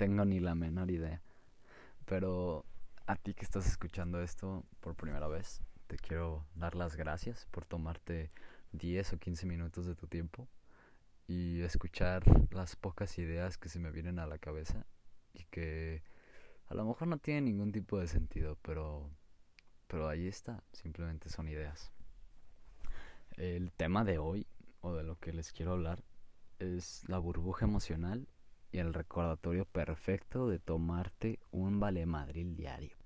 tengo ni la menor idea. Pero a ti que estás escuchando esto por primera vez, te quiero dar las gracias por tomarte 10 o 15 minutos de tu tiempo y escuchar las pocas ideas que se me vienen a la cabeza y que a lo mejor no tienen ningún tipo de sentido, pero pero ahí está, simplemente son ideas. El tema de hoy o de lo que les quiero hablar es la burbuja emocional y el recordatorio perfecto de tomarte un vale madril diario.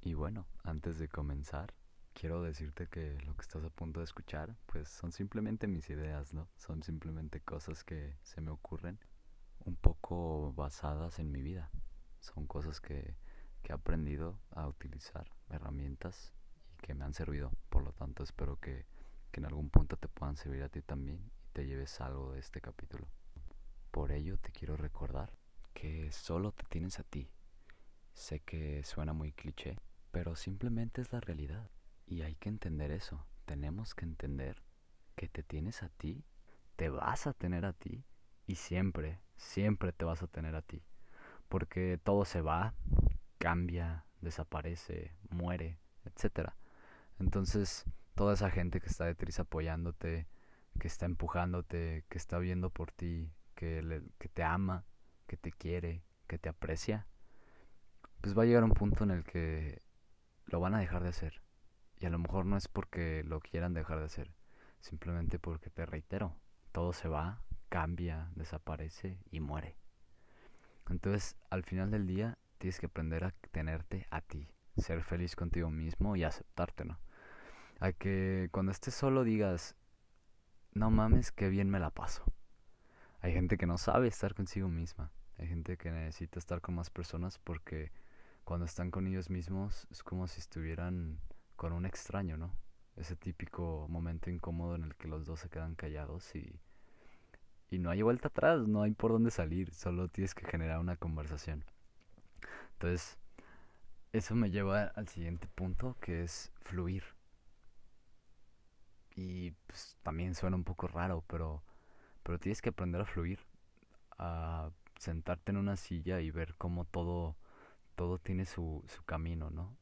Y bueno, antes de comenzar, quiero decirte que lo que estás a punto de escuchar, pues son simplemente mis ideas, ¿no? Son simplemente cosas que se me ocurren un poco basadas en mi vida. Son cosas que, que he aprendido a utilizar, herramientas y que me han servido. Por lo tanto, espero que, que en algún punto te puedan servir a ti también te lleves algo de este capítulo. Por ello te quiero recordar que solo te tienes a ti. Sé que suena muy cliché, pero simplemente es la realidad. Y hay que entender eso. Tenemos que entender que te tienes a ti, te vas a tener a ti y siempre, siempre te vas a tener a ti. Porque todo se va, cambia, desaparece, muere, etc. Entonces, toda esa gente que está detrás apoyándote, que está empujándote, que está viendo por ti, que, te ama, que te quiere, que te aprecia, pues va a llegar un punto en el que lo van a dejar de hacer. Y a lo mejor no es porque lo quieran dejar de hacer, simplemente porque te reitero, todo se va, cambia, desaparece y muere. Entonces, al final del día, tienes que aprender a tenerte a ti, ser feliz contigo mismo y aceptártelo. A que cuando estés solo digas, no mames, qué bien me la paso. Hay gente que no sabe estar consigo misma. Hay gente que necesita estar con más personas porque cuando están con ellos mismos es como si estuvieran con un extraño, ¿no? Ese típico momento incómodo en el que los dos se quedan callados y, y no hay vuelta atrás, no hay por dónde salir, solo tienes que generar una conversación. Entonces, eso me lleva al siguiente punto que es fluir. Y pues, también suena un poco raro, pero, pero tienes que aprender a fluir, a sentarte en una silla y ver cómo todo, todo tiene su, su camino, ¿no?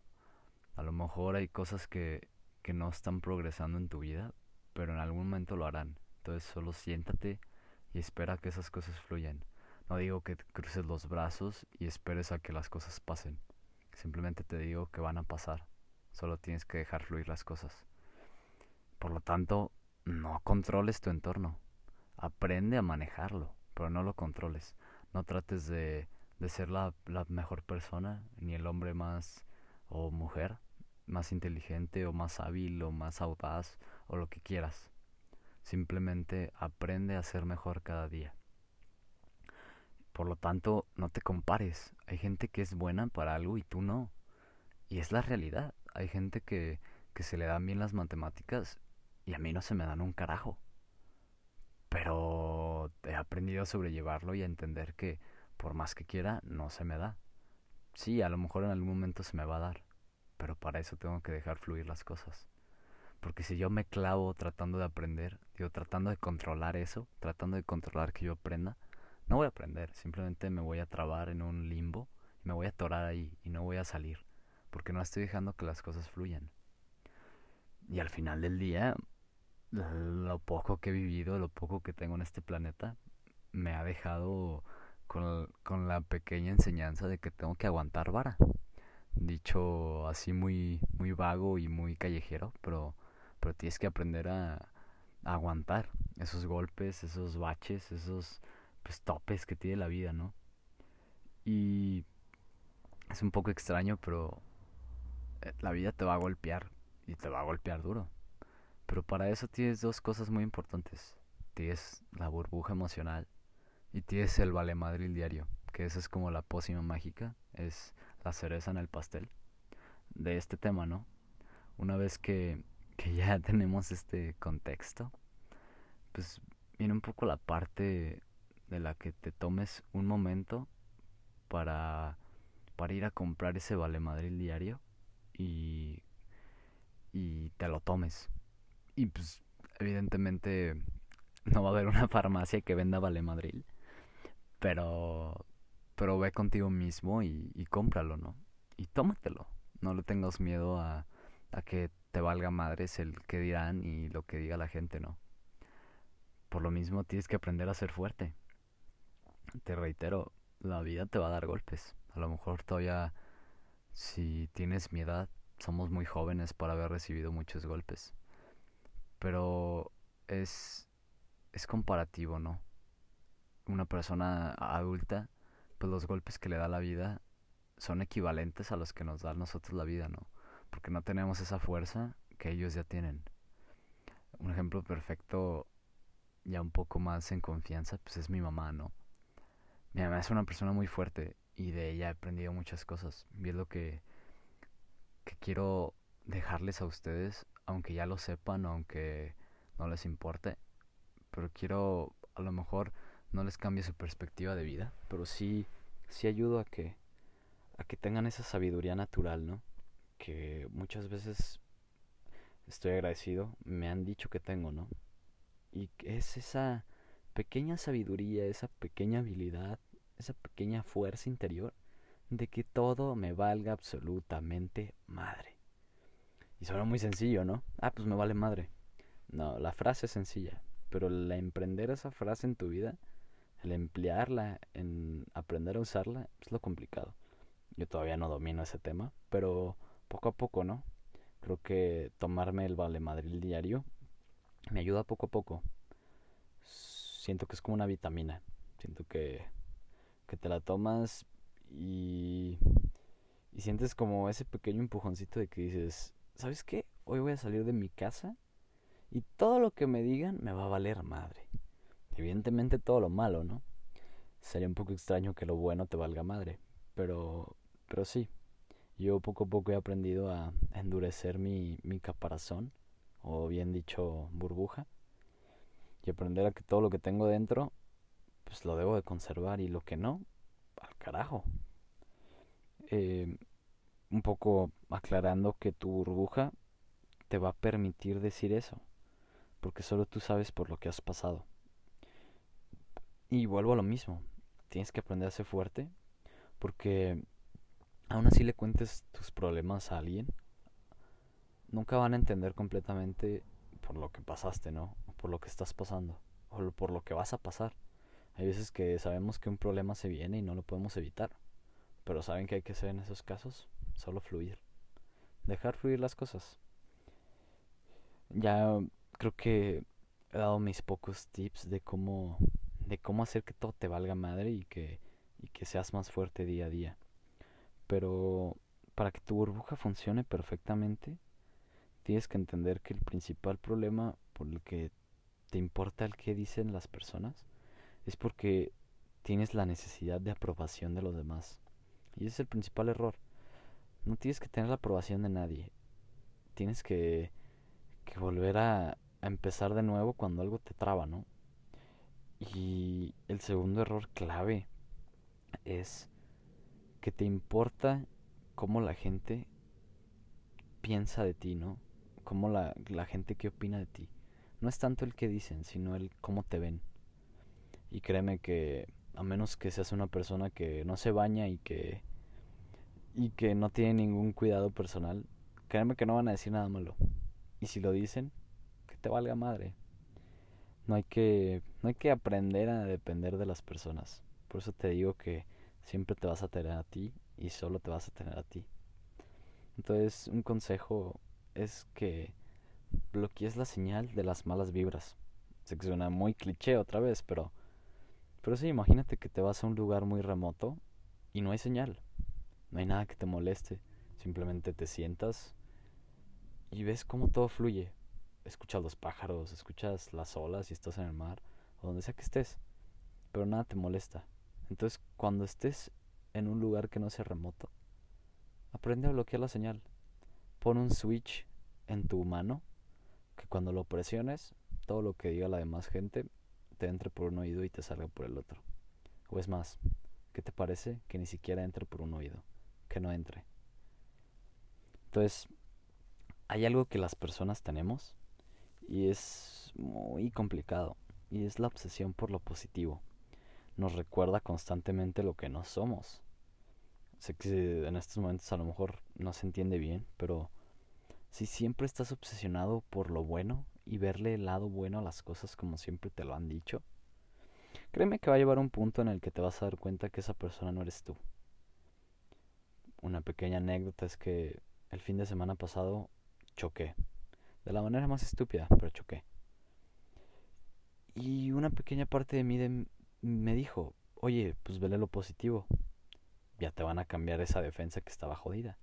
A lo mejor hay cosas que, que no están progresando en tu vida, pero en algún momento lo harán. Entonces solo siéntate y espera que esas cosas fluyan. No digo que cruces los brazos y esperes a que las cosas pasen. Simplemente te digo que van a pasar. Solo tienes que dejar fluir las cosas. Por lo tanto, no controles tu entorno. Aprende a manejarlo, pero no lo controles. No trates de, de ser la, la mejor persona, ni el hombre más o mujer más inteligente o más hábil o más audaz o lo que quieras. Simplemente aprende a ser mejor cada día. Por lo tanto, no te compares. Hay gente que es buena para algo y tú no. Y es la realidad. Hay gente que, que se le dan bien las matemáticas y a mí no se me dan un carajo. Pero he aprendido a sobrellevarlo y a entender que por más que quiera, no se me da. Sí, a lo mejor en algún momento se me va a dar, pero para eso tengo que dejar fluir las cosas. Porque si yo me clavo tratando de aprender, digo, tratando de controlar eso, tratando de controlar que yo aprenda, no voy a aprender, simplemente me voy a trabar en un limbo y me voy a atorar ahí y no voy a salir, porque no estoy dejando que las cosas fluyan. Y al final del día lo poco que he vivido, lo poco que tengo en este planeta, me ha dejado con, con la pequeña enseñanza de que tengo que aguantar vara. Dicho así muy, muy vago y muy callejero, pero, pero tienes que aprender a, aguantar esos golpes, esos baches, esos pues, topes que tiene la vida, ¿no? Y es un poco extraño, pero eh, la vida te va a golpear y te va a golpear duro. Pero para eso tienes dos cosas muy importantes. Tienes la burbuja emocional y tienes el vale madril diario, que esa es como la pócima mágica, es la cereza en el pastel de este tema, ¿no? Una vez que, que ya tenemos este contexto, pues viene un poco la parte de la que te tomes un momento para, para ir a comprar ese vale madril diario y, y te lo tomes y pues evidentemente no va a haber una farmacia que venda Vale Madrid. Pero, pero ve contigo mismo y, y cómpralo, ¿no? Y tómatelo. No le tengas miedo a, a que te valga madres el que dirán y lo que diga la gente, ¿no? Por lo mismo tienes que aprender a ser fuerte. Te reitero, la vida te va a dar golpes. A lo mejor todavía, si tienes mi edad, somos muy jóvenes para haber recibido muchos golpes. Pero es, es comparativo, ¿no? Una persona adulta, pues los golpes que le da la vida son equivalentes a los que nos da nosotros la vida, ¿no? Porque no tenemos esa fuerza que ellos ya tienen. Un ejemplo perfecto, ya un poco más en confianza, pues es mi mamá, ¿no? Mi mamá es una persona muy fuerte y de ella he aprendido muchas cosas. Y es lo que, que quiero dejarles a ustedes, aunque ya lo sepan aunque no les importe. Pero quiero, a lo mejor, no les cambie su perspectiva de vida, pero sí, sí ayudo a que, a que tengan esa sabiduría natural, ¿no? Que muchas veces estoy agradecido, me han dicho que tengo, ¿no? Y es esa pequeña sabiduría, esa pequeña habilidad, esa pequeña fuerza interior de que todo me valga absolutamente madre. Y suena muy sencillo, ¿no? Ah, pues me vale madre. No, la frase es sencilla, pero el emprender esa frase en tu vida, el emplearla, en aprender a usarla, es lo complicado. Yo todavía no domino ese tema, pero poco a poco, ¿no? Creo que tomarme el vale madril diario me ayuda poco a poco. Siento que es como una vitamina. Siento que, que te la tomas y, y sientes como ese pequeño empujoncito de que dices, ¿sabes qué? Hoy voy a salir de mi casa y todo lo que me digan me va a valer madre. Evidentemente todo lo malo, ¿no? Sería un poco extraño que lo bueno te valga madre, pero pero sí. Yo poco a poco he aprendido a endurecer mi, mi caparazón, o bien dicho burbuja, y aprender a que todo lo que tengo dentro, pues lo debo de conservar y lo que no, al carajo. Eh, un poco aclarando que tu burbuja te va a permitir decir eso, porque solo tú sabes por lo que has pasado. Y vuelvo a lo mismo, tienes que aprender a ser fuerte, porque aún así le cuentes tus problemas a alguien, nunca van a entender completamente por lo que pasaste, ¿no? Por lo que estás pasando, o por lo que vas a pasar. Hay veces que sabemos que un problema se viene y no lo podemos evitar, pero ¿saben qué hay que hacer en esos casos? Solo fluir. Dejar fluir las cosas. Ya creo que he dado mis pocos tips de cómo de cómo hacer que todo te valga madre y que y que seas más fuerte día a día. Pero para que tu burbuja funcione perfectamente, tienes que entender que el principal problema por el que te importa el que dicen las personas es porque tienes la necesidad de aprobación de los demás. Y ese es el principal error. No tienes que tener la aprobación de nadie. Tienes que, que volver a, empezar de nuevo cuando algo te traba, ¿no? Y el segundo error clave es que te importa cómo la gente piensa de ti, ¿no? Cómo la, la gente que opina de ti. No es tanto el que dicen, sino el cómo te ven. Y créeme que a menos que seas una persona que no se baña y que y que no tiene ningún cuidado personal, créeme que no van a decir nada malo. Y si lo dicen, que te valga madre. No hay que no hay que aprender a depender de las personas. Por eso te digo que siempre te vas a tener a ti y solo te vas a tener a ti. Entonces, un consejo es que bloquees la señal de las malas vibras. Sé que suena muy cliché otra vez, pero pero sí, imagínate que te vas a un lugar muy remoto y no hay señal. No hay nada que te moleste. Simplemente te sientas y ves cómo todo fluye. Escuchas los pájaros, escuchas las olas y estás en el mar o donde sea que estés. Pero nada te molesta. Entonces, cuando estés en un lugar que no sea remoto, aprende a bloquear la señal. Pon un switch en tu mano que cuando lo presiones, todo lo que diga la demás gente te entre por un oído y te salga por el otro. O es más, ¿qué te parece que ni siquiera entre por un oído? Que no entre. Entonces, hay algo que las personas tenemos y es muy complicado y es la obsesión por lo positivo nos recuerda constantemente lo que no somos. Sé que en estos momentos a lo mejor no se entiende bien, pero si siempre estás obsesionado por lo bueno y verle el lado bueno a las cosas como siempre te lo han dicho, créeme que va a llevar un punto en el que te vas a dar cuenta que esa persona no eres tú. Una pequeña anécdota es que el fin de semana pasado choqué. De la manera más estúpida, pero choqué. Y una pequeña parte de mí me dijo, oye, pues vele lo positivo. Ya te van a cambiar esa defensa que estaba jodida.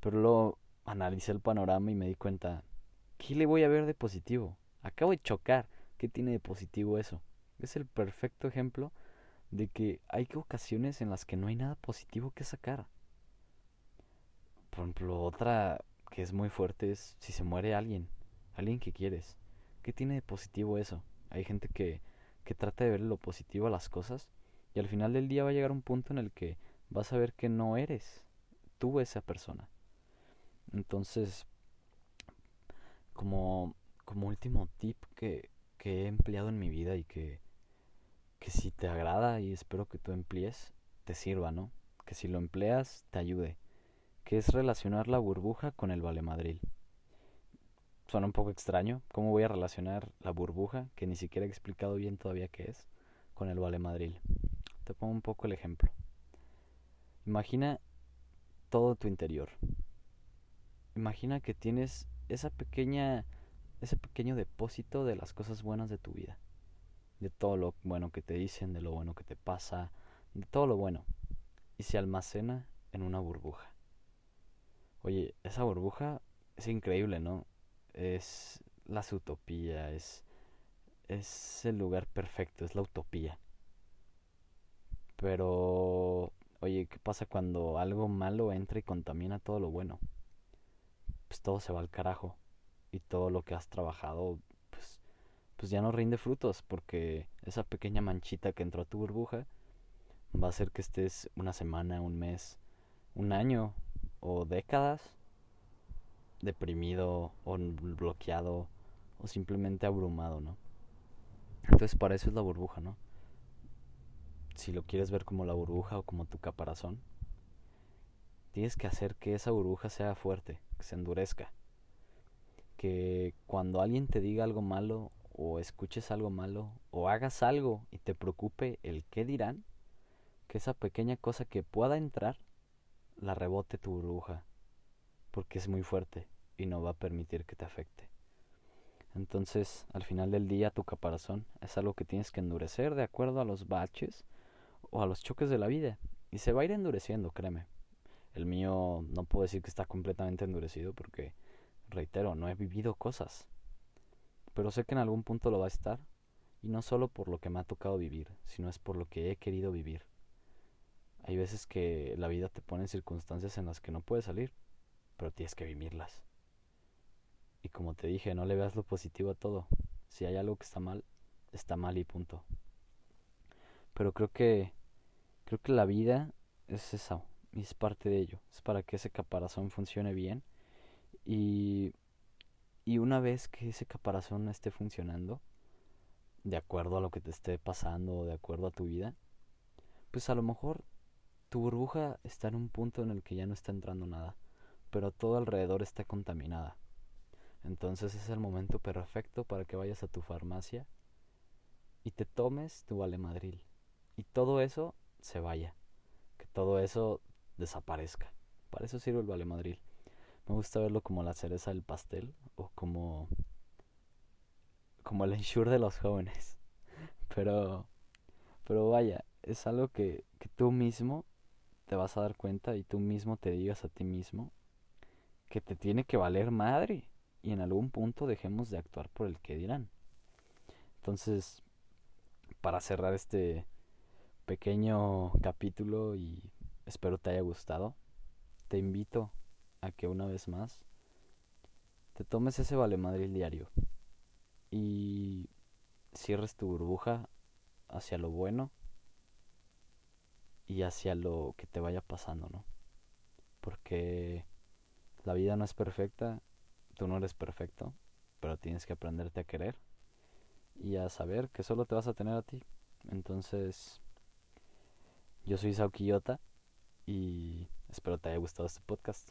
Pero luego analicé el panorama y me di cuenta, ¿qué le voy a ver de positivo? Acabo de chocar. ¿Qué tiene de positivo eso? Es el perfecto ejemplo de que hay ocasiones en las que no hay nada positivo que sacar. Por ejemplo, otra que es muy fuerte es si se muere alguien, alguien que quieres. ¿Qué tiene de positivo eso? Hay gente que, que trata de ver lo positivo a las cosas y al final del día va a llegar un punto en el que vas a ver que no eres tú esa persona. Entonces, como, como último tip que, que he empleado en mi vida y que, que si te agrada y espero que tú emplees, te sirva, ¿no? Que si lo empleas, te ayude. Que es relacionar la burbuja con el Vale Madrid. Suena un poco extraño. ¿Cómo voy a relacionar la burbuja, que ni siquiera he explicado bien todavía qué es, con el Vale Madrid? Te pongo un poco el ejemplo. Imagina todo tu interior. Imagina que tienes esa pequeña ese pequeño depósito de las cosas buenas de tu vida. De todo lo bueno que te dicen, de lo bueno que te pasa, de todo lo bueno. Y se almacena en una burbuja. Oye, esa burbuja es increíble, ¿no? Es la utopía, es, es el lugar perfecto, es la utopía. Pero, oye, ¿qué pasa cuando algo malo entra y contamina todo lo bueno? Pues todo se va al carajo y todo lo que has trabajado pues, ya no rinde frutos porque esa pequeña manchita que entró a tu burbuja va a hacer que estés una semana, un mes, un año o décadas deprimido o bloqueado o simplemente abrumado, ¿no? Entonces para eso es la burbuja, ¿no? Si lo quieres ver como la burbuja o como tu caparazón, tienes que hacer que esa burbuja sea fuerte, que se endurezca que cuando alguien te diga algo malo o escuches algo malo o hagas algo y te preocupe el qué dirán, que esa pequeña cosa que pueda entrar la rebote tu burbuja, porque es muy fuerte y no va a permitir que te afecte. Entonces, al final del día, tu caparazón es algo que tienes que endurecer de acuerdo a los baches o a los choques de la vida. Y se va a ir endureciendo, créeme. El mío no puedo decir que está completamente endurecido porque reitero, no he vivido cosas. Pero sé que en algún punto lo va a estar. Y no solo por lo que me ha tocado vivir, sino es por lo que he querido vivir. Hay veces que la vida te pone en circunstancias en las que no puedes salir, pero tienes que vivirlas. Y como te dije, no le veas lo positivo a todo. Si hay algo que está mal, está mal y punto. Pero creo que creo que la vida es eso y es parte de ello. Es para que ese caparazón funcione bien y, y una vez que ese caparazón esté funcionando, de acuerdo a lo que te esté pasando, de acuerdo a tu vida, pues a lo mejor tu burbuja está en un punto en el que ya no está entrando nada, pero todo alrededor está contaminada. Entonces es el momento perfecto para que vayas a tu farmacia y te tomes tu Vale Madrid y todo eso se vaya, que todo eso desaparezca. Para eso sirve el Vale Madrid. Me gusta verlo como la cereza del pastel o como como el ensure de los jóvenes. Pero pero vaya, es algo que, que tú mismo te vas a dar cuenta y tú mismo te digas a ti mismo que te tiene que valer madre y en algún punto dejemos de actuar por el que dirán. Entonces, para cerrar este pequeño capítulo y espero te haya gustado, te invito a que una vez más te tomes ese vale madrid diario y cierres tu burbuja hacia lo bueno y hacia lo que te vaya pasando, ¿no? Porque la vida no es perfecta, tú no eres perfecto, pero tienes que aprenderte a querer y a saber que solo te vas a tener a ti Entonces, yo soy Isao Quillota y espero te haya gustado este podcast.